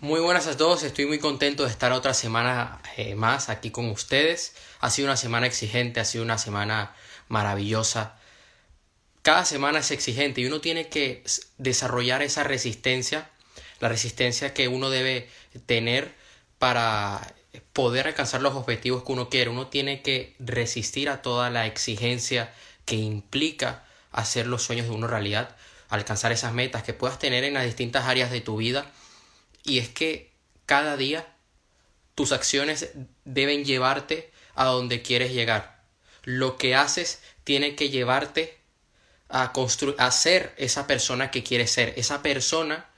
Muy buenas a todos, estoy muy contento de estar otra semana eh, más aquí con ustedes. Ha sido una semana exigente, ha sido una semana maravillosa. Cada semana es exigente y uno tiene que desarrollar esa resistencia, la resistencia que uno debe tener para poder alcanzar los objetivos que uno quiere. Uno tiene que resistir a toda la exigencia que implica hacer los sueños de uno realidad, alcanzar esas metas que puedas tener en las distintas áreas de tu vida y es que cada día tus acciones deben llevarte a donde quieres llegar. Lo que haces tiene que llevarte a, a ser esa persona que quieres ser, esa persona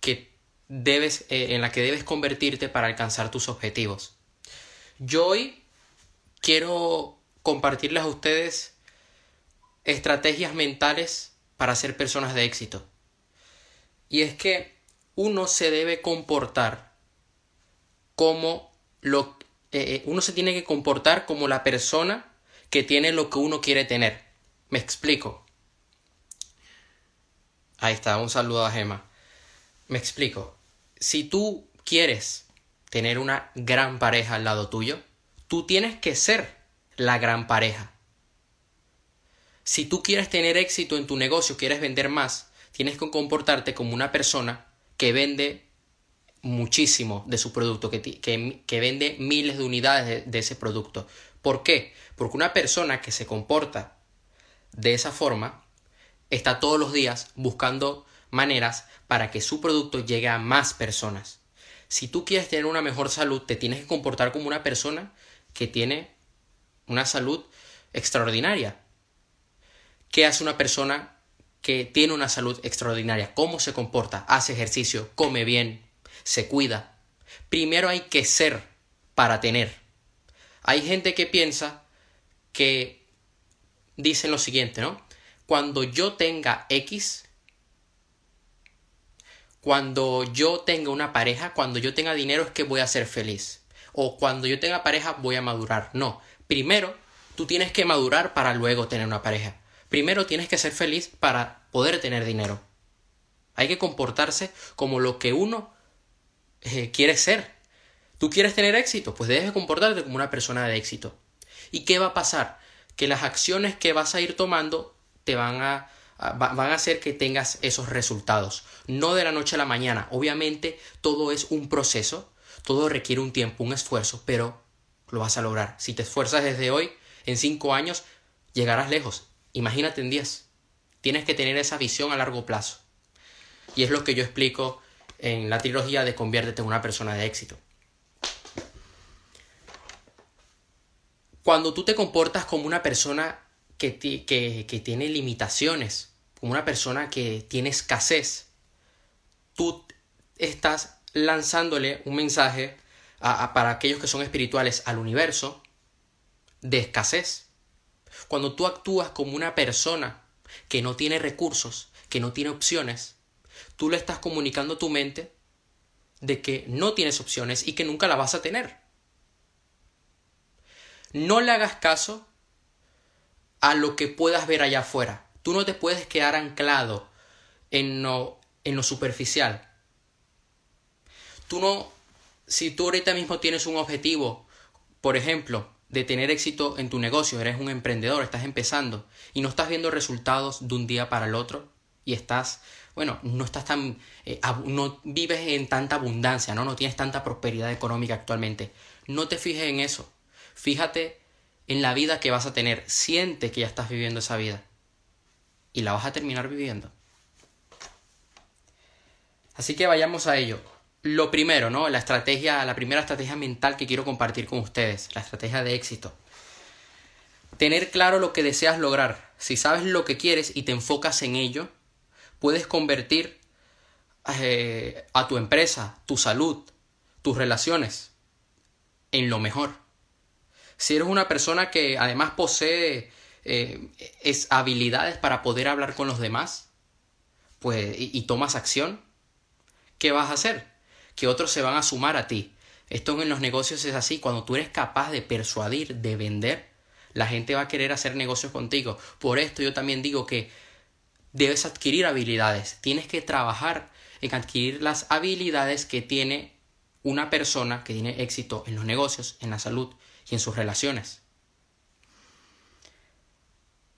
que debes, eh, en la que debes convertirte para alcanzar tus objetivos. Yo hoy quiero compartirles a ustedes estrategias mentales para ser personas de éxito. Y es que uno se debe comportar como lo eh, eh, uno se tiene que comportar como la persona que tiene lo que uno quiere tener. Me explico. Ahí está, un saludo a Gema. Me explico. Si tú quieres tener una gran pareja al lado tuyo, tú tienes que ser la gran pareja. Si tú quieres tener éxito en tu negocio, quieres vender más, tienes que comportarte como una persona que vende muchísimo de su producto, que, que, vende miles de unidades de, de ese producto. ¿Por qué? Porque una persona que se comporta de esa forma está todos los días buscando maneras para que su producto llegue a más personas. Si tú quieres tener una mejor salud, te tienes que comportar como una persona que tiene una salud extraordinaria. ¿Qué hace una persona que tiene una salud extraordinaria, cómo se comporta, hace ejercicio, come bien, se cuida. Primero hay que ser para tener. Hay gente que piensa que dicen lo siguiente, ¿no? Cuando yo tenga X, cuando yo tenga una pareja, cuando yo tenga dinero es que voy a ser feliz. O cuando yo tenga pareja voy a madurar. No, primero tú tienes que madurar para luego tener una pareja. Primero tienes que ser feliz para poder tener dinero. Hay que comportarse como lo que uno eh, quiere ser. ¿Tú quieres tener éxito? Pues debes comportarte como una persona de éxito. ¿Y qué va a pasar? Que las acciones que vas a ir tomando te van a, van a hacer que tengas esos resultados. No de la noche a la mañana. Obviamente todo es un proceso, todo requiere un tiempo, un esfuerzo, pero lo vas a lograr. Si te esfuerzas desde hoy, en cinco años, llegarás lejos. Imagínate en 10. Tienes que tener esa visión a largo plazo. Y es lo que yo explico en la trilogía de Conviértete en una persona de éxito. Cuando tú te comportas como una persona que, que, tiene limitaciones, como una persona que tiene escasez, tú estás lanzándole un mensaje para aquellos que son espirituales al universo de escasez. Cuando tú actúas como una persona que no tiene recursos, que no tiene opciones, tú le estás comunicando a tu mente de que no tienes opciones y que nunca la vas a tener. No le hagas caso a lo que puedas ver allá afuera. Tú no te puedes quedar anclado en lo, en lo superficial. Tú no, si tú ahorita mismo tienes un objetivo, por ejemplo, de tener éxito en tu negocio, eres un emprendedor, estás empezando y no estás viendo resultados de un día para el otro y estás, bueno, no estás tan, eh, no vives en tanta abundancia, ¿no? No tienes tanta prosperidad económica actualmente. No te fijes en eso. Fíjate en la vida que vas a tener. Siente que ya estás viviendo esa vida y la vas a terminar viviendo. Así que vayamos a ello lo primero, ¿no? La estrategia, la primera estrategia mental que quiero compartir con ustedes, la estrategia de éxito. Tener claro lo que deseas lograr. Si sabes lo que quieres y te enfocas en ello, puedes convertir eh, a tu empresa, tu salud, tus relaciones en lo mejor. Si eres una persona que además posee eh, es habilidades para poder hablar con los demás, pues y tomas acción, ¿qué vas a hacer? Que otros se van a sumar a ti. Esto en los negocios es así, cuando tú eres capaz de persuadir, de vender, la gente va a querer hacer negocios contigo. Por esto yo también digo que debes adquirir habilidades, tienes que trabajar en adquirir las habilidades que tiene una persona que tiene éxito en los negocios, en la salud y en sus relaciones.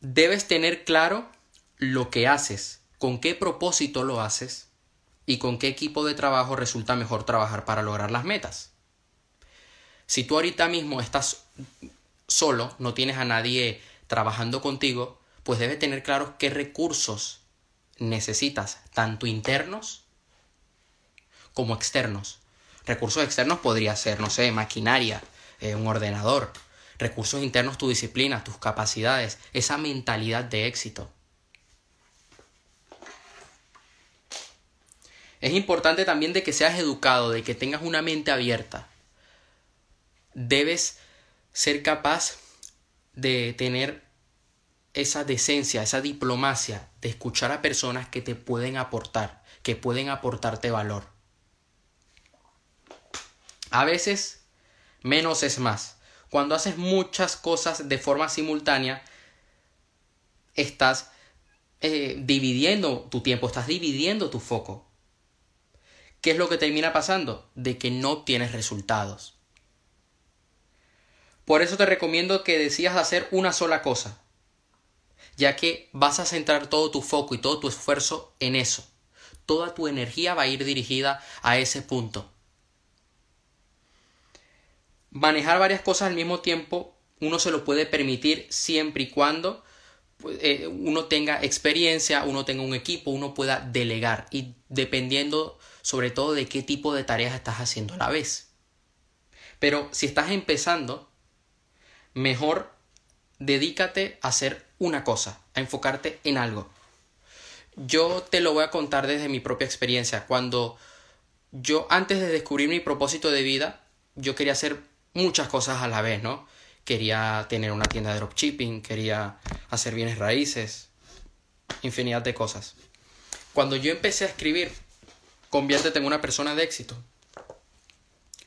Debes tener claro lo que haces, con qué propósito lo haces y con qué equipo de trabajo resulta mejor trabajar para lograr las metas. Si tú ahorita mismo estás solo, no tienes a nadie trabajando contigo, pues debes tener claro qué recursos necesitas, tanto internos como externos. Recursos externos podría ser, no sé, maquinaria, eh, un ordenador. Recursos internos, tu disciplina, tus capacidades, esa mentalidad de éxito. Es importante también de que seas educado, de que tengas una mente abierta. Debes ser capaz de tener esa decencia, esa diplomacia de escuchar a personas que te pueden aportar, que pueden aportarte valor. A veces, menos es más. Cuando haces muchas cosas de forma simultánea, estás eh, dividiendo tu tiempo, estás dividiendo tu foco. ¿Qué es lo que termina pasando? De que no obtienes resultados. Por eso te recomiendo que decidas hacer una sola cosa, ya que vas a centrar todo tu foco y todo tu esfuerzo en eso. Toda tu energía va a ir dirigida a ese punto. Manejar varias cosas al mismo tiempo uno se lo puede permitir siempre y cuando pues, eh, uno tenga experiencia, uno tenga un equipo, uno pueda delegar y dependiendo sobre todo de qué tipo de tareas estás haciendo a la vez. Pero si estás empezando, mejor dedícate a hacer una cosa, a enfocarte en algo. Yo te lo voy a contar desde mi propia experiencia. Cuando yo antes de descubrir mi propósito de vida, yo quería hacer muchas cosas a la vez, ¿no? Quería tener una tienda de dropshipping, quería hacer bienes raíces, infinidad de cosas. Cuando yo empecé a escribir, conviértete en una persona de éxito.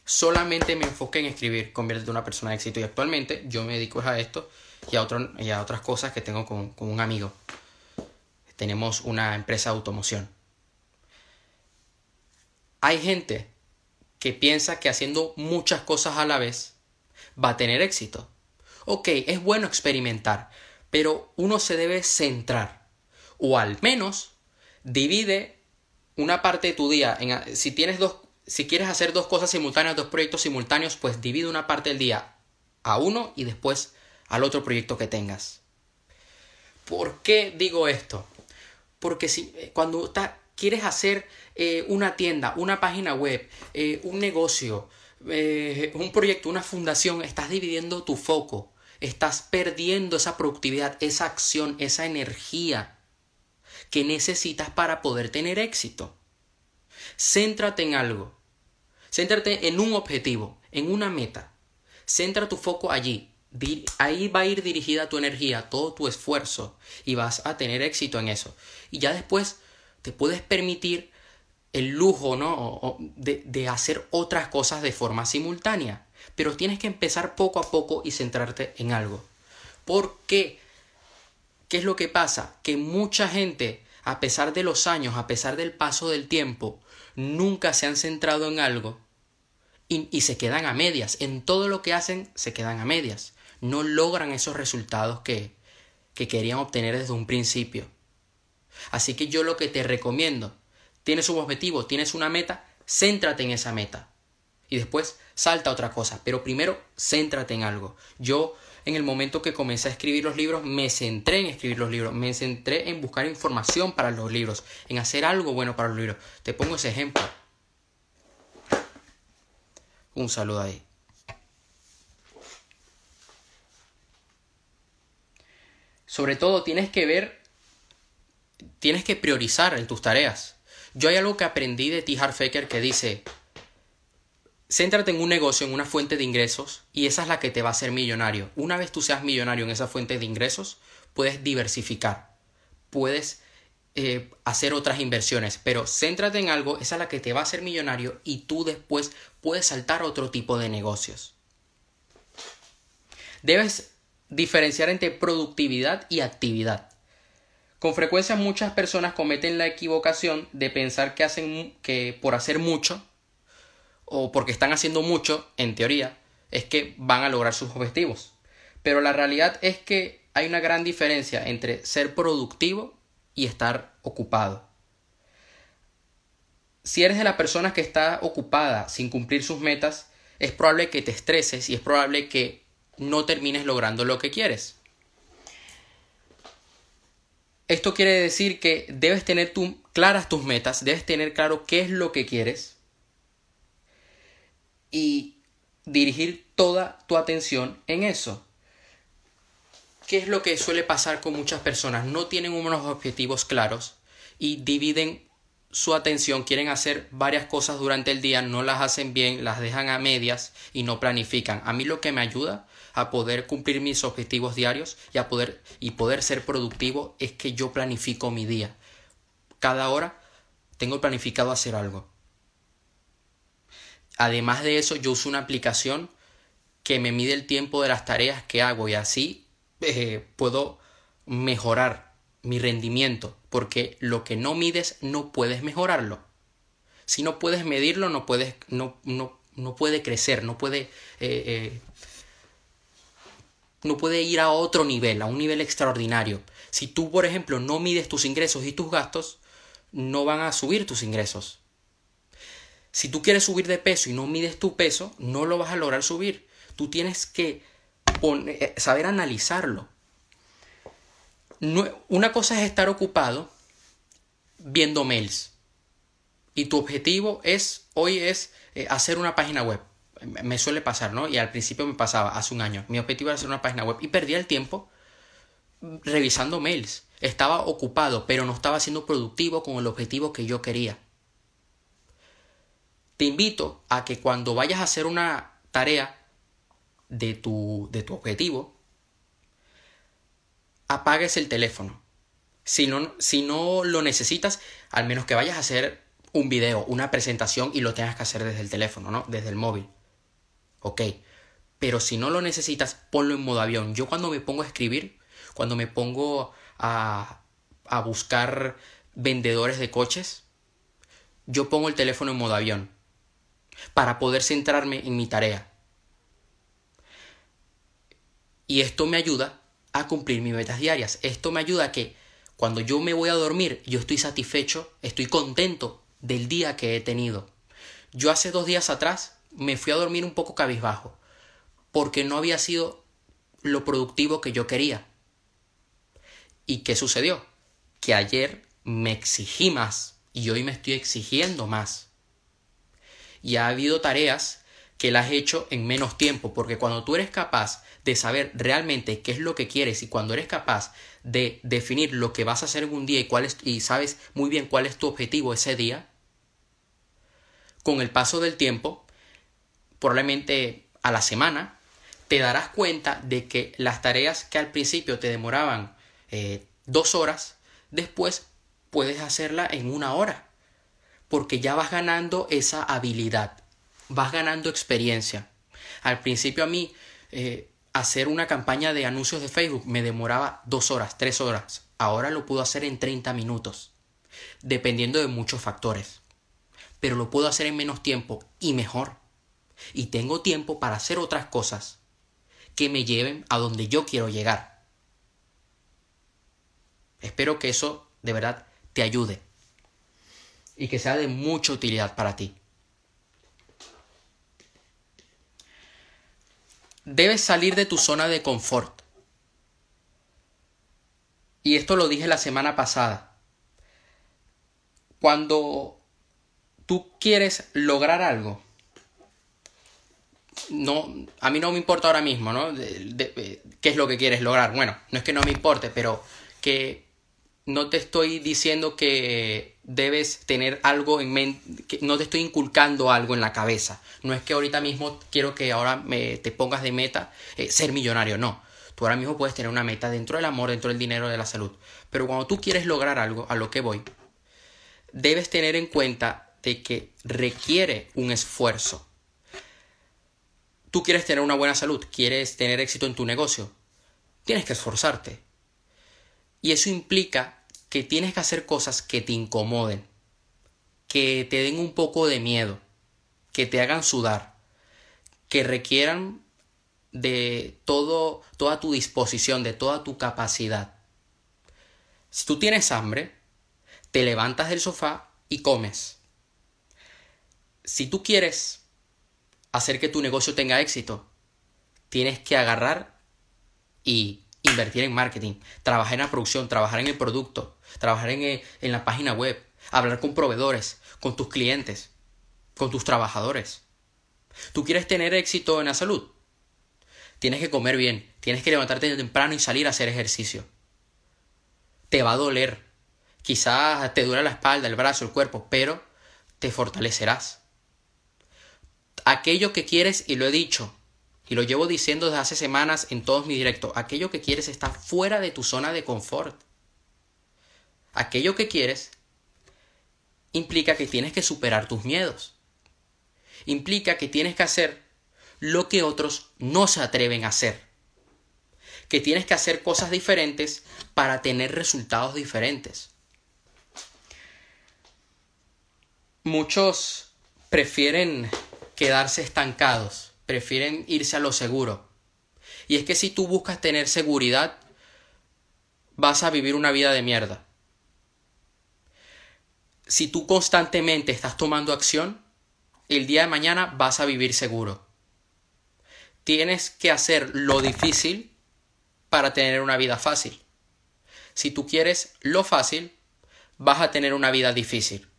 Solamente me enfoqué en escribir, conviértete en una persona de éxito. Y actualmente yo me dedico a esto y a, y a otras cosas que tengo con, con un amigo. Tenemos una empresa de automoción. Hay gente que piensa que haciendo muchas cosas a la vez va a tener éxito. Ok, es bueno experimentar, pero uno se debe centrar. O al menos divide una parte de tu día. En, si tienes dos, si quieres hacer dos cosas simultáneas, dos proyectos simultáneos, pues divide una parte del día a uno y después al otro proyecto que tengas. ¿Por qué digo esto? Porque si eh, cuando quieres hacer eh, una tienda, una página web, eh, un negocio, un proyecto, una fundación, estás dividiendo tu foco, estás perdiendo esa productividad, esa acción, esa energía que necesitas para poder tener éxito. Céntrate en algo. Céntrate en un objetivo, en una meta. Centra tu foco allí ahí va a ir dirigida tu energía, todo tu esfuerzo y vas a tener éxito en eso. Y ya después te puedes permitir el lujo, ¿no? De, de hacer otras cosas de forma simultánea. Pero tienes que empezar poco a poco y centrarte en algo. ¿Por qué? ¿Qué es lo que pasa? Que mucha gente, a pesar de los años, a pesar del paso del tiempo, nunca se han centrado en algo y, se quedan a medias. En todo lo que hacen se quedan a medias no logran esos resultados que, que querían obtener desde un principio. Así que yo lo que te recomiendo, tienes un objetivo, tienes una meta, céntrate en esa meta. Y después salta a otra cosa, pero primero céntrate en algo. Yo en el momento que comencé a escribir los libros, me centré en escribir los libros, me centré en buscar información para los libros, en hacer algo bueno para los libros. Te pongo ese ejemplo. Un saludo ahí. Sobre todo tienes que ver, tienes que priorizar en tus tareas. Yo hay algo que aprendí de T. Harfaker que dice, céntrate en un negocio, en una fuente de ingresos, y esa es la que te va a hacer millonario. Una vez tú seas millonario en esa fuente de ingresos, puedes diversificar, puedes eh, hacer otras inversiones, pero céntrate en algo, esa es la que te va a hacer millonario y tú después puedes saltar a otro tipo de negocios. Debes diferenciar entre productividad y actividad. Con frecuencia muchas personas cometen la equivocación de pensar que hacen que por hacer mucho o porque están haciendo mucho, en teoría, es que van a lograr sus objetivos. Pero la realidad es que hay una gran diferencia entre ser productivo y estar ocupado. Si eres de la persona que está ocupada sin cumplir sus metas, es probable que te estreses y es probable que no termines logrando lo que quieres. Esto quiere decir que debes tener claras tus metas, debes tener claro qué es lo que quieres y dirigir toda tu atención en eso. ¿Qué es lo que suele pasar con muchas personas? No tienen unos objetivos claros y dividen su atención, quieren hacer varias cosas durante el día, no las hacen bien, las dejan a medias y no planifican. A mí lo que me ayuda a poder cumplir mis objetivos diarios y a poder y poder ser productivo es que yo planifico mi día. Cada hora tengo planificado hacer algo. Además de eso, yo uso una aplicación que me mide el tiempo de las tareas que hago y así eh, puedo mejorar mi rendimiento, porque lo que no mides no puedes mejorarlo. Si no puedes medirlo, no puedes, no, no, no puede crecer, no puede, eh, eh, no puede ir a otro nivel, a un nivel extraordinario. Si tú, por ejemplo, no mides tus ingresos y tus gastos, no van a subir tus ingresos. Si tú quieres subir de peso y no mides tu peso, no lo vas a lograr subir. Tú tienes que saber analizarlo una cosa es estar ocupado viendo mails y tu objetivo es hoy es eh, hacer una página web. Me suele pasar, ¿no? Y al principio me pasaba, hace un año. Mi objetivo era hacer una página web y perdía el tiempo revisando mails. Estaba ocupado, pero no estaba siendo productivo con el objetivo que yo quería. Te invito a que cuando vayas a hacer una tarea de tu, de tu objetivo, apagues el teléfono. Si no, si no lo necesitas, al menos que vayas a hacer un video, una presentación y lo tengas que hacer desde el teléfono, ¿no? Desde el móvil. Ok. Pero si no lo necesitas, ponlo en modo avión. Yo cuando me pongo a escribir, cuando me pongo a, a buscar vendedores de coches, yo pongo el teléfono en modo avión para poder centrarme en mi tarea. Y esto me ayuda a cumplir mis metas diarias. Esto me ayuda a que cuando yo me voy a dormir, yo estoy satisfecho, estoy contento del día que he tenido. Yo hace dos días atrás me fui a dormir un poco cabizbajo, porque no había sido lo productivo que yo quería. ¿Y qué sucedió? Que ayer me exigí más y hoy me estoy exigiendo más. Y ha habido tareas que las he hecho en menos tiempo, porque cuando tú eres capaz de saber realmente qué es lo que quieres y cuando eres capaz de definir lo que vas a hacer en un día y, cuál es, y sabes muy bien cuál es tu objetivo ese día, con el paso del tiempo, probablemente a la semana, te darás cuenta de que las tareas que al principio te demoraban eh, dos horas, después puedes hacerla en una hora, porque ya vas ganando esa habilidad, vas ganando experiencia. Al principio a mí eh, hacer una campaña de anuncios de Facebook me demoraba dos horas, tres horas. Ahora lo puedo hacer en 30 minutos, dependiendo de muchos factores. Pero lo puedo hacer en menos tiempo y mejor. Y tengo tiempo para hacer otras cosas que me lleven a donde yo quiero llegar. Espero que eso de verdad te ayude y que sea de mucha utilidad para ti. debes salir de tu zona de confort. Y esto lo dije la semana pasada. Cuando tú quieres lograr algo, no, a mí no me importa ahora mismo, ¿no? ¿Qué es lo que quieres lograr? Bueno, no es que no me importe, pero que no te estoy diciendo que debes tener algo en mente, no te estoy inculcando algo en la cabeza. No es que ahorita mismo quiero que ahora me, te pongas de meta eh, ser millonario, no. Tú ahora mismo puedes tener una meta dentro del amor, dentro del dinero, de la salud. Pero cuando tú quieres lograr algo, a lo que voy, debes tener en cuenta de que requiere un esfuerzo. Tú quieres tener una buena salud, quieres tener éxito en tu negocio, tienes que esforzarte. Y eso implica que tienes que hacer cosas que te incomoden, que te den un poco de miedo, que te hagan sudar, que requieran de todo, toda tu disposición, de toda tu capacidad. Si tú tienes hambre, te levantas del sofá y comes. Si tú quieres hacer que tu negocio tenga éxito, tienes que agarrar y invertir en marketing, trabajar en la producción, trabajar en el producto, trabajar en, en la página web, hablar con proveedores, con tus clientes, con tus trabajadores. ¿Tú quieres tener éxito en la salud? Tienes que comer bien, tienes que levantarte temprano y salir a hacer ejercicio. Te va a doler. Quizás te duele la espalda, el brazo, el cuerpo, pero te fortalecerás. Aquello que quieres, y lo he dicho, y lo llevo diciendo desde hace semanas en todos mis directos, aquello que quieres está fuera de tu zona de confort. Aquello que quieres implica que tienes que superar tus miedos. Implica que tienes que hacer lo que otros no se atreven a hacer. Que tienes que hacer cosas diferentes para tener resultados diferentes. Muchos prefieren quedarse estancados, prefieren irse a lo seguro. Y es que si tú buscas tener seguridad, vas a vivir una vida de mierda si tú constantemente estás tomando acción, el día de mañana vas a vivir seguro. Tienes que hacer lo difícil para tener una vida fácil. Si tú quieres lo fácil, vas a tener una vida difícil.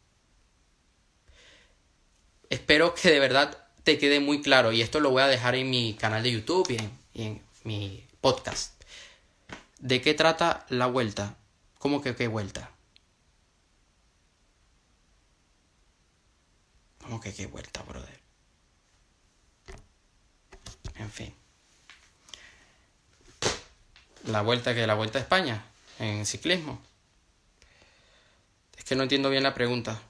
Espero que de verdad te quede muy claro y esto lo voy a dejar en mi canal de YouTube y en, mi podcast. ¿De qué trata la vuelta? ¿Cómo que qué vuelta? ¿Cómo que qué vuelta, brother? En fin. La vuelta que la vuelta a España en ciclismo. Es que no entiendo bien la pregunta.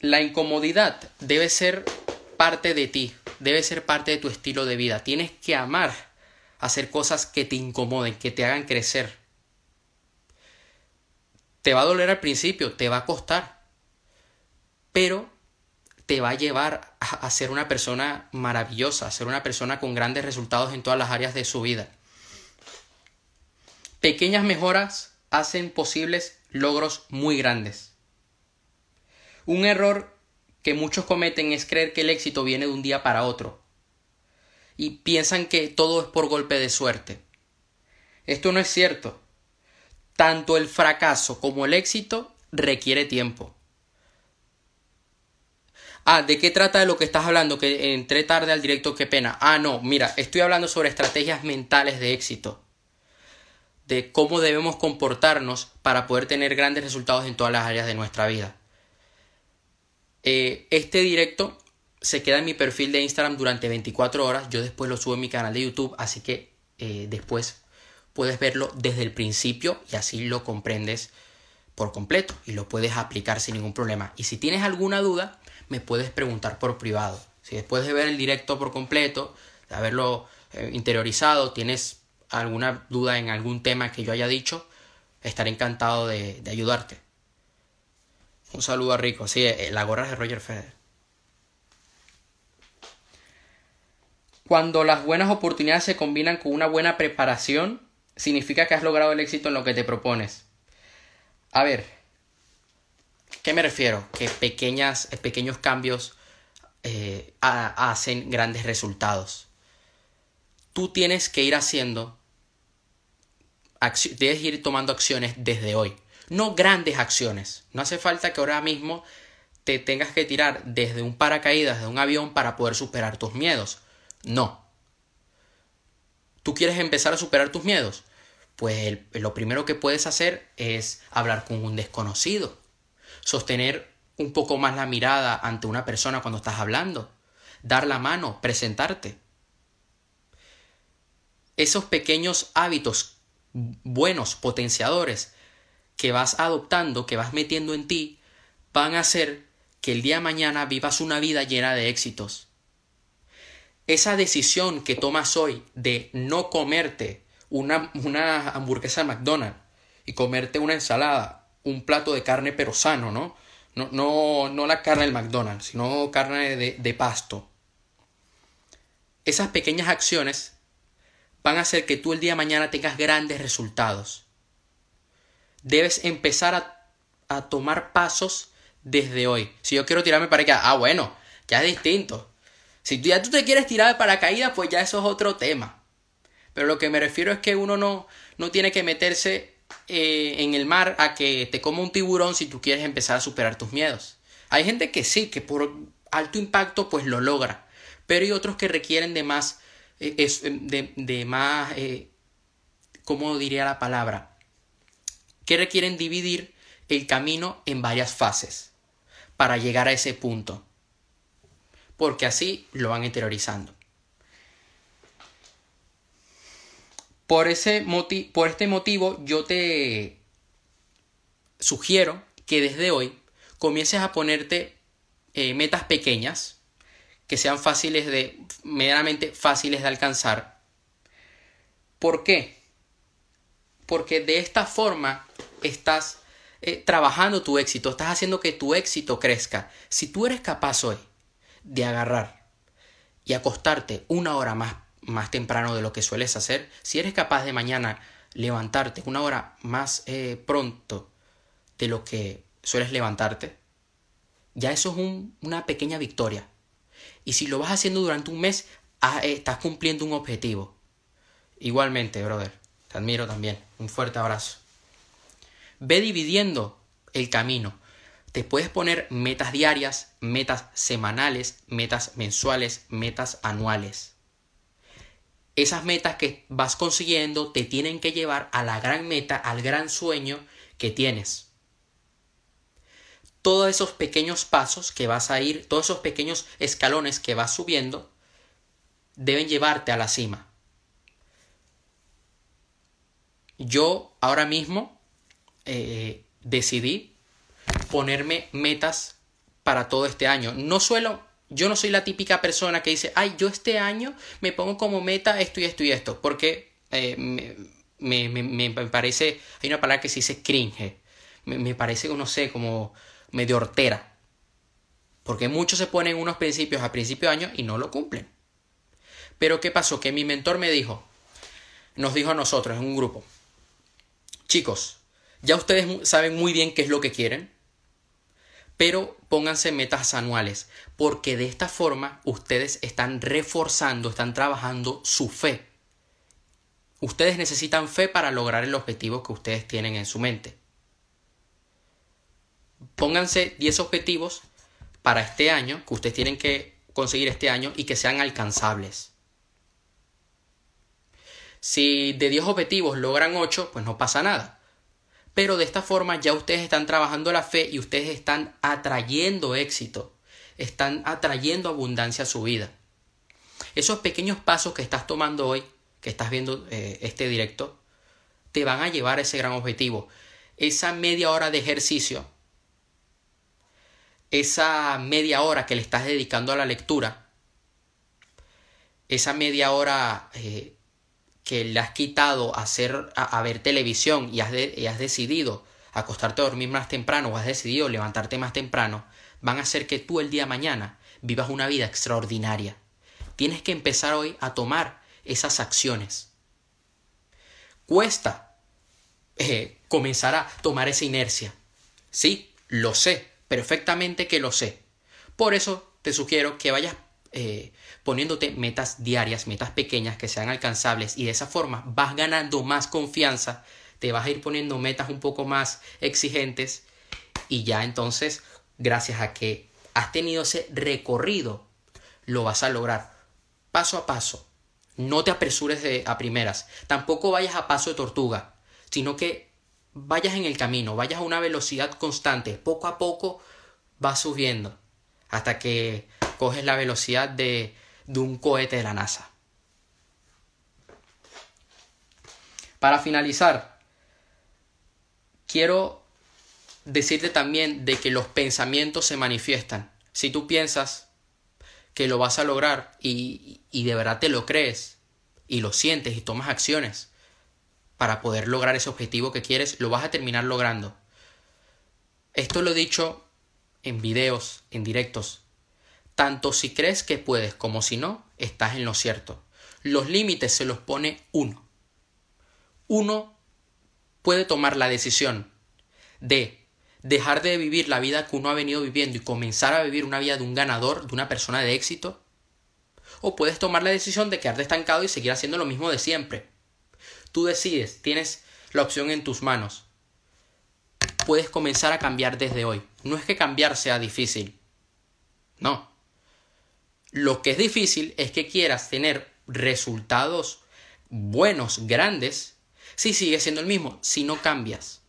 La incomodidad debe ser parte de ti, debe ser parte de tu estilo de vida. Tienes que amar hacer cosas que te incomoden, que te hagan crecer. Te va a doler al principio, te va a costar, pero te va a llevar a, ser una persona maravillosa, a ser una persona con grandes resultados en todas las áreas de su vida. Pequeñas mejoras hacen posibles logros muy grandes. Un error que muchos cometen es creer que el éxito viene de un día para otro y piensan que todo es por golpe de suerte. Esto no es cierto. Tanto el fracaso como el éxito requiere tiempo. Ah, ¿de qué trata de lo que estás hablando? Que entré tarde al directo, qué pena. Ah, no, mira, estoy hablando sobre estrategias mentales de éxito. De cómo debemos comportarnos para poder tener grandes resultados en todas las áreas de nuestra vida. Eh, este directo se queda en mi perfil de Instagram durante 24 horas. Yo después lo subo en mi canal de YouTube, así que eh, después puedes verlo desde el principio y así lo comprendes por completo y lo puedes aplicar sin ningún problema. Y si tienes alguna duda, me puedes preguntar por privado. Si después de ver el directo por completo, de haberlo eh, interiorizado, tienes alguna duda en algún tema que yo haya dicho, estaré encantado de, ayudarte. Un saludo a Rico. Sí, eh, la gorra es de Roger Federer. Cuando las buenas oportunidades se combinan con una buena preparación, significa que has logrado el éxito en lo que te propones. A ver, ¿qué me refiero? Que pequeñas, pequeños cambios eh, hacen grandes resultados. Tú tienes que ir haciendo, debes ir tomando acciones desde hoy. No grandes acciones. No hace falta que ahora mismo te tengas que tirar desde un paracaídas, de un avión para poder superar tus miedos. No. ¿Tú quieres empezar a superar tus miedos? pues lo primero que puedes hacer es hablar con un desconocido, sostener un poco más la mirada ante una persona cuando estás hablando, dar la mano, presentarte. Esos pequeños hábitos buenos, potenciadores, que vas adoptando, que vas metiendo en ti, van a hacer que el día de mañana vivas una vida llena de éxitos. Esa decisión que tomas hoy de no comerte una, una hamburguesa de McDonald's y comerte una ensalada, un plato de carne pero sano, ¿no? No, no, no la carne del McDonald's, sino carne de, de pasto. Esas pequeñas acciones van a hacer que tú el día de mañana tengas grandes resultados. Debes empezar a, a tomar pasos desde hoy. Si yo quiero tirarme para acá, ah, bueno, ya es distinto. Si tú ya tú te quieres tirar de paracaídas, pues ya eso es otro tema. Pero lo que me refiero es que uno no, no tiene que meterse eh, en el mar a que te coma un tiburón si tú quieres empezar a superar tus miedos. Hay gente que sí, que por alto impacto pues lo logra, pero hay otros que requieren de más, eh, es, de, de, más, eh, ¿cómo diría la palabra? Que requieren dividir el camino en varias fases para llegar a ese punto, porque así lo van interiorizando. Por, ese por este motivo yo te sugiero que desde hoy comiences a ponerte eh, metas pequeñas que sean fáciles de, medianamente fáciles de alcanzar. ¿Por qué? Porque de esta forma estás eh, trabajando tu éxito, estás haciendo que tu éxito crezca. Si tú eres capaz hoy de agarrar y acostarte una hora más más temprano de lo que sueles hacer, si eres capaz de mañana levantarte una hora más eh, pronto de lo que sueles levantarte, ya eso es una pequeña victoria. Y si lo vas haciendo durante un mes, ah, eh, estás cumpliendo un objetivo. Igualmente, brother, te admiro también. Un fuerte abrazo. Ve dividiendo el camino. Te puedes poner metas diarias, metas semanales, metas mensuales, metas anuales esas metas que vas consiguiendo te tienen que llevar a la gran meta, al gran sueño que tienes. Todos esos pequeños pasos que vas a ir, todos esos pequeños escalones que vas subiendo, deben llevarte a la cima. Yo ahora mismo eh, decidí ponerme metas para todo este año. No suelo yo no soy la típica persona que dice, ay, yo este año me pongo como meta esto y esto y esto, porque eh, me, me, me, parece, hay una palabra que se dice cringe, me, parece, no sé, como medio hortera, porque muchos se ponen unos principios a principio de año y no lo cumplen. Pero ¿qué pasó? Que mi mentor me dijo, nos dijo a nosotros en un grupo, chicos, ya ustedes saben muy bien qué es lo que quieren, pero pónganse metas anuales, porque de esta forma ustedes están reforzando, están trabajando su fe. Ustedes necesitan fe para lograr el objetivo que ustedes tienen en su mente. Pónganse 10 objetivos para este año, que ustedes tienen que conseguir este año y que sean alcanzables. Si de 10 objetivos logran 8, pues no pasa nada. Pero de esta forma ya ustedes están trabajando la fe y ustedes están atrayendo éxito, están atrayendo abundancia a su vida. Esos pequeños pasos que estás tomando hoy, que estás viendo eh, este directo, te van a llevar a ese gran objetivo. Esa media hora de ejercicio, esa media hora que le estás dedicando a la lectura, esa media hora eh, que le has quitado hacer, a, ver televisión y has, y has decidido acostarte a dormir más temprano o has decidido levantarte más temprano, van a hacer que tú el día de mañana vivas una vida extraordinaria. Tienes que empezar hoy a tomar esas acciones. Cuesta eh, comenzar a tomar esa inercia. Sí, lo sé, perfectamente que lo sé. Por eso te sugiero que vayas eh, poniéndote metas diarias, metas pequeñas que sean alcanzables y de esa forma vas ganando más confianza, te vas a ir poniendo metas un poco más exigentes y ya entonces, gracias a que has tenido ese recorrido, lo vas a lograr paso a paso. No te apresures de, a primeras, tampoco vayas a paso de tortuga, sino que vayas en el camino, vayas a una velocidad constante, poco a poco vas subiendo hasta que coges la velocidad de de un cohete de la NASA. Para finalizar, quiero decirte también de que los pensamientos se manifiestan. Si tú piensas que lo vas a lograr y, y de verdad te lo crees y lo sientes y tomas acciones, para poder lograr ese objetivo que quieres, lo vas a terminar logrando. Esto lo he dicho en videos, en directos. Tanto si crees que puedes como si no, estás en lo cierto. Los límites se los pone uno. Uno puede tomar la decisión de dejar de vivir la vida que uno ha venido viviendo y comenzar a vivir una vida de un ganador, de una persona de éxito. O puedes tomar la decisión de quedarte estancado y seguir haciendo lo mismo de siempre. Tú decides, tienes la opción en tus manos. Puedes comenzar a cambiar desde hoy. No es que cambiar sea difícil. No. Lo que es difícil es que quieras tener resultados buenos, grandes, si sigues siendo el mismo, si no cambias.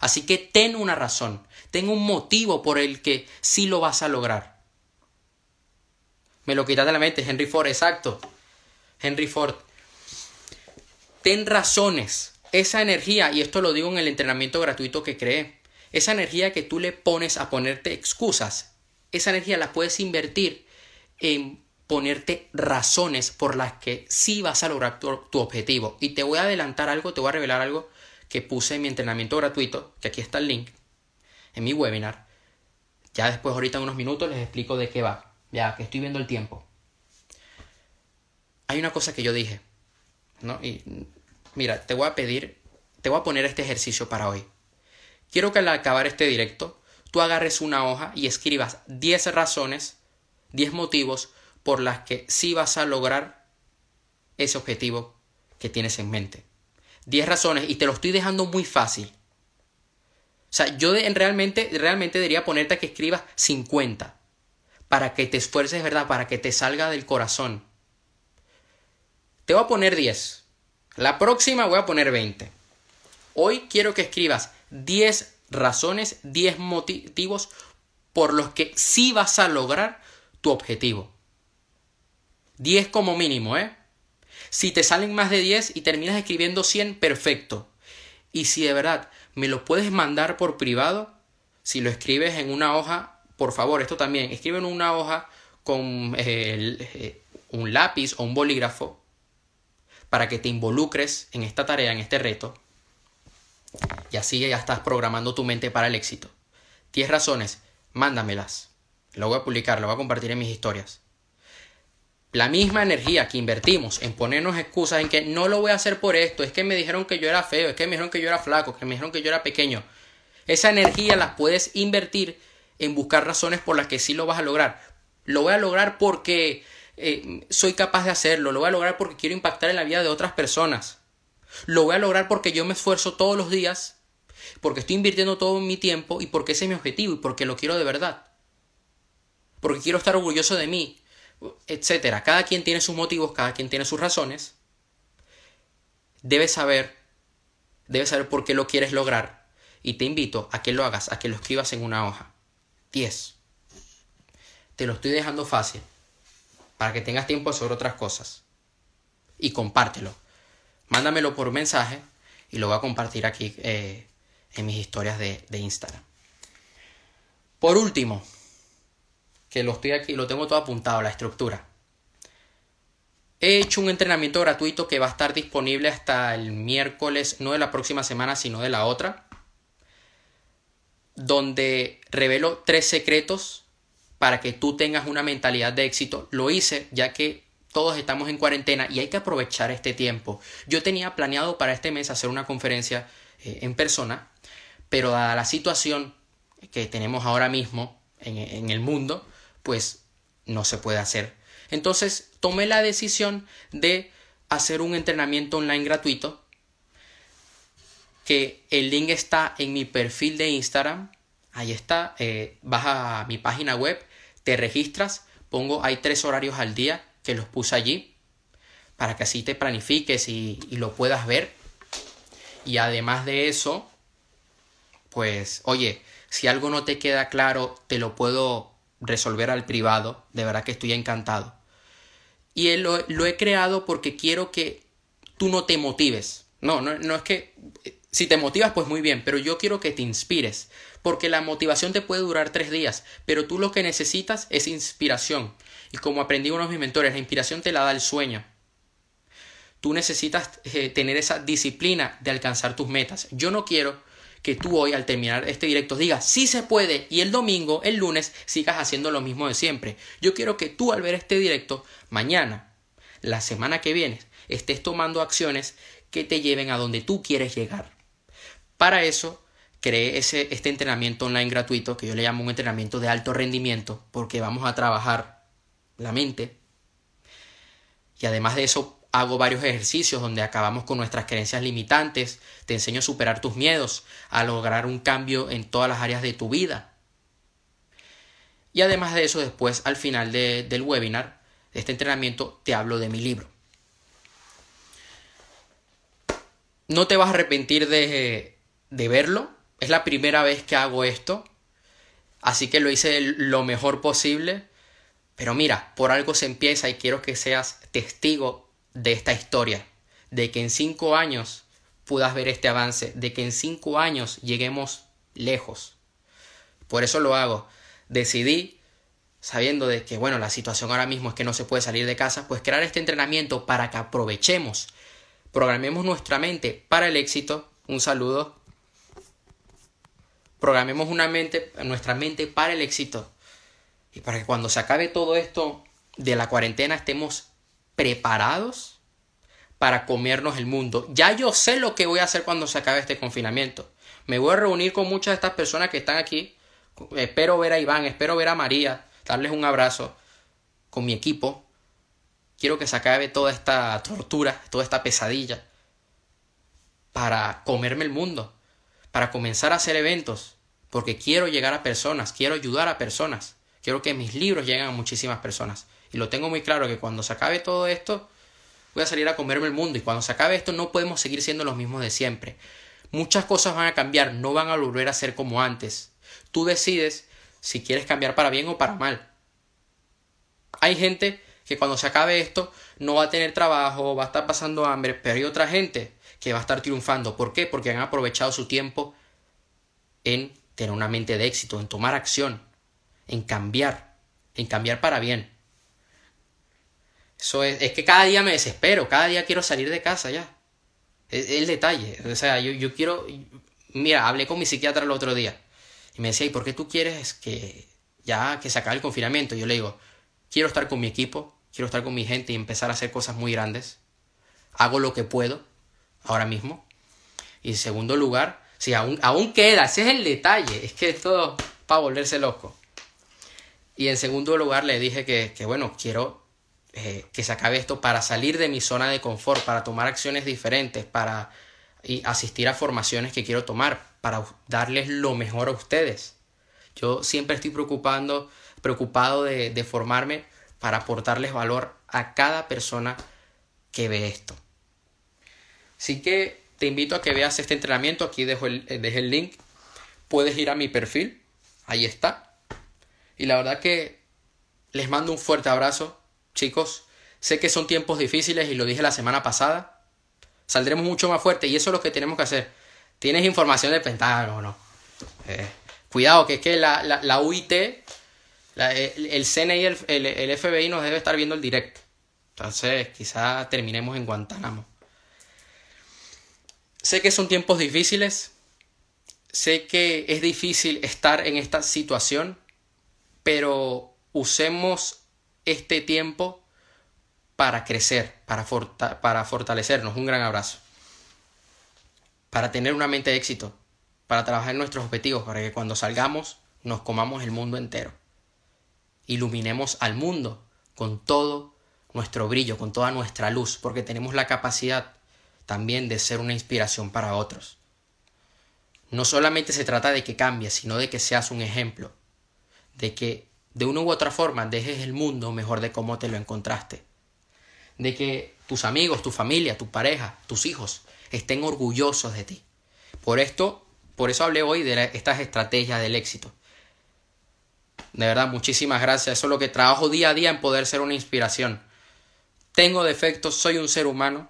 Así que ten una razón, ten un motivo por el que sí lo vas a lograr. Me lo quitas de la mente, Henry Ford, exacto. Henry Ford. Ten razones. Esa energía, y esto lo digo en el entrenamiento gratuito que creé, esa energía que tú le pones a ponerte excusas, esa energía la puedes invertir en ponerte razones por las que sí vas a lograr tu, tu, objetivo. Y te voy a adelantar algo, te voy a revelar algo que puse en mi entrenamiento gratuito, que aquí está el link, en mi webinar. Ya después, ahorita en unos minutos, les explico de qué va. Ya que estoy viendo el tiempo. Hay una cosa que yo dije, ¿no? Y mira, te voy a pedir, te voy a poner este ejercicio para hoy. Quiero que al acabar este directo, tú agarres una hoja y escribas 10 razones, 10 motivos por las que sí vas a lograr ese objetivo que tienes en mente. 10 razones y te lo estoy dejando muy fácil. O sea, yo realmente, realmente debería ponerte a que escribas 50 para que te esfuerces, ¿verdad? Para que te salga del corazón. Te voy a poner 10. La próxima voy a poner 20. Hoy quiero que escribas 10 razones, 10 motivos por los que sí vas a lograr tu objetivo. 10 como mínimo, ¿eh? Si te salen más de 10 y terminas escribiendo 100, perfecto. Y si de verdad me lo puedes mandar por privado, si lo escribes en una hoja, por favor, esto también, escribe en una hoja con eh, un lápiz o un bolígrafo para que te involucres en esta tarea, en este reto. Y así ya estás programando tu mente para el éxito. 10 razones, mándamelas. Lo voy a publicar, lo voy a compartir en mis historias la misma energía que invertimos en ponernos excusas en que no lo voy a hacer por esto, es que me dijeron que yo era feo, es que me dijeron que yo era flaco, que me dijeron que yo era pequeño. Esa energía la puedes invertir en buscar razones por las que sí lo vas a lograr. Lo voy a lograr porque eh, soy capaz de hacerlo, lo voy a lograr porque quiero impactar en la vida de otras personas. Lo voy a lograr porque yo me esfuerzo todos los días, porque estoy invirtiendo todo mi tiempo y porque ese es mi objetivo y porque lo quiero de verdad. Porque quiero estar orgulloso de mí, etcétera. Cada quien tiene sus motivos, cada quien tiene sus razones. Debes saber, debes saber por qué lo quieres lograr. Y te invito a que lo hagas, a que lo escribas en una hoja. 10. Te lo estoy dejando fácil para que tengas tiempo sobre otras cosas. Y compártelo. Mándamelo por mensaje y lo voy a compartir aquí eh, en mis historias de, de Instagram. Por último, que lo estoy aquí, lo tengo todo apuntado, la estructura. He hecho un entrenamiento gratuito que va a estar disponible hasta el miércoles, no de la próxima semana, sino de la otra, donde revelo tres secretos para que tú tengas una mentalidad de éxito. Lo hice ya que todos estamos en cuarentena y hay que aprovechar este tiempo. Yo tenía planeado para este mes hacer una conferencia eh, en persona, pero dada la situación que tenemos ahora mismo en, en el mundo, pues no se puede hacer. Entonces tomé la decisión de hacer un entrenamiento online gratuito que el link está en mi perfil de Instagram. Ahí está, eh, vas a mi página web, te registras, pongo, hay tres horarios al día que los puse allí para que así te planifiques y, y lo puedas ver. Y además de eso, pues, oye, si algo no te queda claro, te lo puedo resolver al privado, de verdad que estoy encantado. Y lo, lo he creado porque quiero que tú no te motives. No, no, no es que eh, si te motivas, pues muy bien, pero yo quiero que te inspires, porque la motivación te puede durar tres días, pero tú lo que necesitas es inspiración. Y como aprendí uno de mis mentores, la inspiración te la da el sueño. Tú necesitas eh, tener esa disciplina de alcanzar tus metas. Yo no quiero que tú hoy al terminar este directo digas sí se puede y el domingo, el lunes, sigas haciendo lo mismo de siempre. Yo quiero que tú al ver este directo, mañana, la semana que viene, estés tomando acciones que te lleven a donde tú quieres llegar. Para eso, creé ese, este entrenamiento online gratuito que yo le llamo un entrenamiento de alto rendimiento porque vamos a trabajar la mente. Y además de eso, hago varios ejercicios donde acabamos con nuestras creencias limitantes, te enseño a superar tus miedos, a lograr un cambio en todas las áreas de tu vida. Y además de eso, después, al final del webinar, de este entrenamiento, te hablo de mi libro. No te vas a arrepentir de, de verlo. Es la primera vez que hago esto. Así que lo hice lo mejor posible. Pero mira, por algo se empieza y quiero que seas testigo de esta historia, de que en cinco años puedas ver este avance, de que en cinco años lleguemos lejos. Por eso lo hago. Decidí, sabiendo de que, bueno, la situación ahora mismo es que no se puede salir de casa, pues crear este entrenamiento para que aprovechemos, programemos nuestra mente para el éxito. Un saludo. Programemos una mente, nuestra mente para el éxito. Y para que cuando se acabe todo esto de la cuarentena estemos preparados para comernos el mundo. Ya yo sé lo que voy a hacer cuando se acabe este confinamiento. Me voy a reunir con muchas de estas personas que están aquí. Espero ver a Iván, espero ver a María, darles un abrazo con mi equipo. Quiero que se acabe toda esta tortura, toda esta pesadilla para comerme el mundo, para comenzar a hacer eventos, porque quiero llegar a personas, quiero ayudar a personas, quiero que mis libros lleguen a muchísimas personas. Y lo tengo muy claro que cuando se acabe todo esto, voy a salir a comerme el mundo. Y cuando se acabe esto, no podemos seguir siendo los mismos de siempre. Muchas cosas van a cambiar, no van a volver a ser como antes. Tú decides si quieres cambiar para bien o para mal. Hay gente que cuando se acabe esto no va a tener trabajo, va a estar pasando hambre, pero hay otra gente que va a estar triunfando. ¿Por qué? Porque han aprovechado su tiempo en tener una mente de éxito, en tomar acción, en cambiar, en cambiar para bien. Eso es, es que cada día me desespero, cada día quiero salir de casa ya. Es, el detalle. O sea, yo, yo quiero. Mira, hablé con mi psiquiatra el otro día. Y me decía, ¿y por qué tú quieres que ya que se acabe el confinamiento? Yo le digo, quiero estar con mi equipo, quiero estar con mi gente y empezar a hacer cosas muy grandes. Hago lo que puedo ahora mismo. Y en segundo lugar, si aún, aún queda, ese es el detalle, es que es todo para volverse loco. Y en segundo lugar le dije que, que bueno, quiero eh, que se acabe esto para salir de mi zona de confort, para tomar acciones diferentes, para y asistir a formaciones que quiero tomar, para darles lo mejor a ustedes. Yo siempre estoy preocupando, preocupado de, de formarme para aportarles valor a cada persona que ve esto. Así que te invito a que veas este entrenamiento. Aquí dejo el, eh, dejo el link. Puedes ir a mi perfil. Ahí está. Y la verdad que les mando un fuerte abrazo. Chicos, sé que son tiempos difíciles y lo dije la semana pasada. Saldremos mucho más fuerte y eso es lo que tenemos que hacer. Tienes información del Pentágono. Eh, cuidado, que es que la, la, UIT, el, CNI el, el, FBI nos debe estar viendo el directo. Entonces, quizá terminemos en Guantánamo. Sé que son tiempos difíciles. Sé que es difícil estar en esta situación. Pero usemos este tiempo para crecer, para, fortalecernos. Un gran abrazo. Para tener una mente de éxito, para trabajar nuestros objetivos, para que cuando salgamos nos comamos el mundo entero. Iluminemos al mundo con todo nuestro brillo, con toda nuestra luz, porque tenemos la capacidad también de ser una inspiración para otros. No solamente se trata de que cambies, sino de que seas un ejemplo, de que de una u otra forma dejes el mundo mejor de cómo te lo encontraste. De que tus amigos, tu familia, tu pareja, tus hijos estén orgullosos de ti. Por esto, por eso hablé hoy de estas estrategias del éxito. De verdad, muchísimas gracias. Eso es lo que trabajo día a día en poder ser una inspiración. Tengo defectos, soy un ser humano,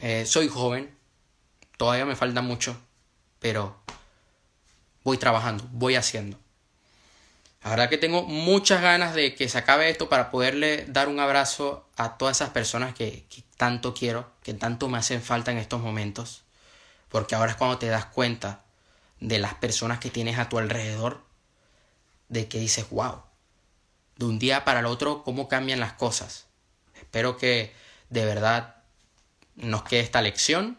eh, soy joven, todavía me falta mucho, pero voy trabajando, voy haciendo. La verdad que tengo muchas ganas de que se acabe esto para poderle dar un abrazo a todas esas personas que, que tanto quiero, que tanto me hacen falta en estos momentos. Porque ahora es cuando te das cuenta de las personas que tienes a tu alrededor, de que dices, wow, de un día para el otro, cómo cambian las cosas. Espero que de verdad nos quede esta lección,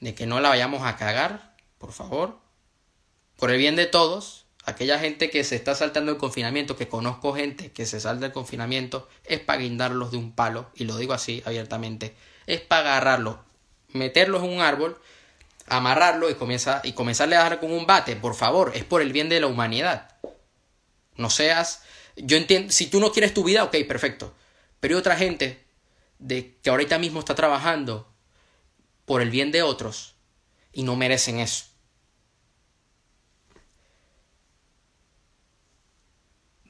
de que no la vayamos a cagar, por favor, por el bien de todos. Aquella gente que se está saltando el confinamiento, que conozco gente que se salta el confinamiento, es para guindarlos de un palo, y lo digo así abiertamente, es para agarrarlos, meterlos en un árbol, amarrarlo y, comienza, y comenzarle a dar con un bate, por favor, es por el bien de la humanidad. No seas, yo entiendo, si tú no quieres tu vida, ok, perfecto, pero hay otra gente de que ahorita mismo está trabajando por el bien de otros y no merecen eso.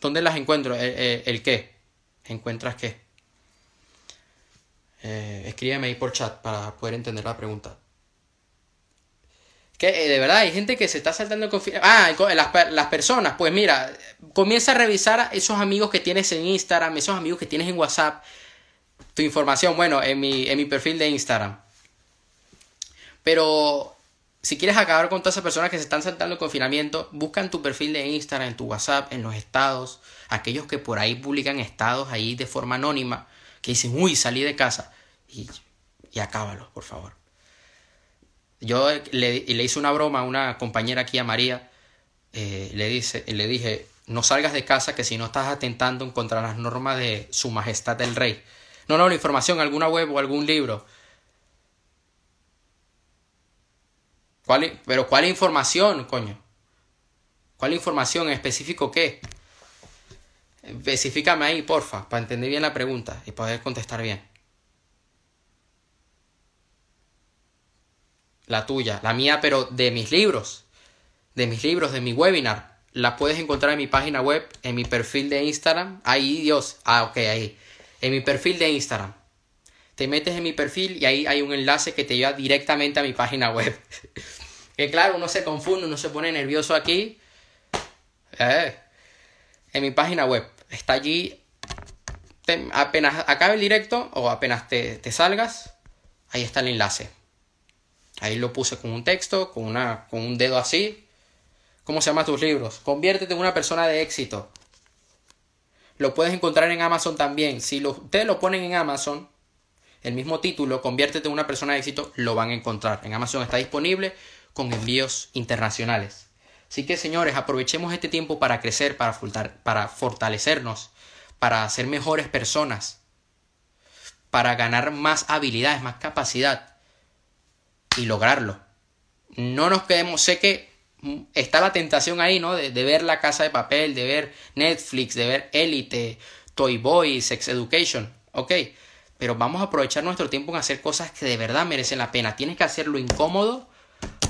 ¿Dónde las encuentro? ¿El, eh, eh, el, qué? ¿Encuentras qué? Eh, escríbeme ahí por chat para poder entender la pregunta. Que eh, de verdad hay gente que se está saltando el confinamiento. Ah, las, las, personas, pues mira, comienza a revisar a esos amigos que tienes en Instagram, esos amigos que tienes en WhatsApp, tu información, bueno, en mi, en mi perfil de Instagram. Pero si quieres acabar con todas esas personas que se están saltando el confinamiento, busca en tu perfil de Instagram, en tu WhatsApp, en los estados, aquellos que por ahí publican estados ahí de forma anónima, que dicen, uy, salí de casa, y, y por favor. Yo le, le, hice una broma a una compañera aquí, a María, eh, le, dice, le dije, no salgas de casa que si no estás atentando contra las normas de su majestad el rey. No, no, la información, alguna web o algún libro. ¿Cuál, pero ¿cuál información, coño? ¿Cuál información? ¿En específico qué? Específicame ahí, porfa, para entender bien la pregunta y poder contestar bien. La tuya, la mía, pero de mis libros. De mis libros, de mi webinar. La puedes encontrar en mi página web, en mi perfil de Instagram. Ahí, Dios. Ah, ok, ahí en mi perfil de Instagram. Te metes en mi perfil y ahí hay un enlace que te lleva directamente a mi página web. que claro, uno se confunde, uno se pone nervioso aquí. Eh, en mi página web. Está allí. apenas acabe el directo o apenas te, te salgas, ahí está el enlace. Ahí lo puse con un texto, con, una, con un dedo así. ¿Cómo se llaman tus libros? Conviértete en una persona de éxito. Lo puedes encontrar en Amazon también. Si lo, ustedes lo ponen en Amazon, el mismo título, conviértete en una persona de éxito, lo van a encontrar. En Amazon está disponible con envíos internacionales. Así que señores, aprovechemos este tiempo para crecer, para, fortalecernos, para ser mejores personas, para ganar más habilidades, más capacidad y lograrlo. No nos quedemos, sé que está la tentación ahí, ¿no? De, ver la casa de papel, de ver Netflix, de ver Elite, Toy Boy, Sex Education, ok. Pero vamos a aprovechar nuestro tiempo en hacer cosas que de verdad merecen la pena. Tienes que hacerlo incómodo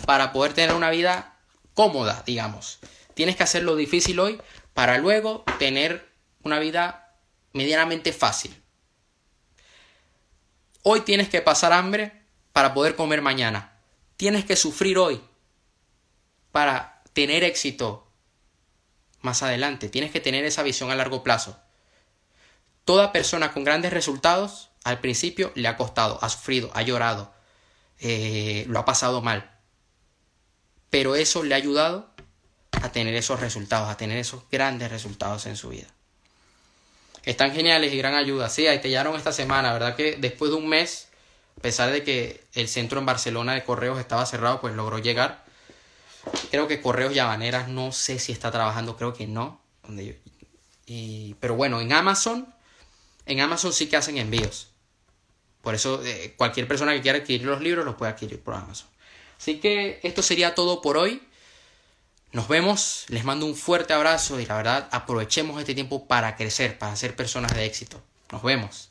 para poder tener una vida cómoda, digamos. Tienes que hacerlo difícil hoy para luego tener una vida medianamente fácil. Hoy tienes que pasar hambre para poder comer mañana. Tienes que sufrir hoy para tener éxito más adelante. Tienes que tener esa visión a largo plazo. Toda persona con grandes resultados al principio le ha costado, ha sufrido, ha llorado, eh, lo ha pasado mal. Pero eso le ha ayudado a tener esos resultados, a tener esos grandes resultados en su vida. Están geniales y gran ayuda. Sí, ahí te llegaron esta semana, ¿verdad? Que después de un mes, a pesar de que el centro en Barcelona de correos estaba cerrado, pues logró llegar. Creo que Correos Llavaneras no sé si está trabajando, creo que no. Pero bueno, en Amazon, en Amazon sí que hacen envíos. Por eso eh, cualquier persona que quiera adquirir los libros los puede adquirir por Amazon. Así que esto sería todo por hoy. Nos vemos, les mando un fuerte abrazo y la verdad aprovechemos este tiempo para crecer, para ser personas de éxito. Nos vemos.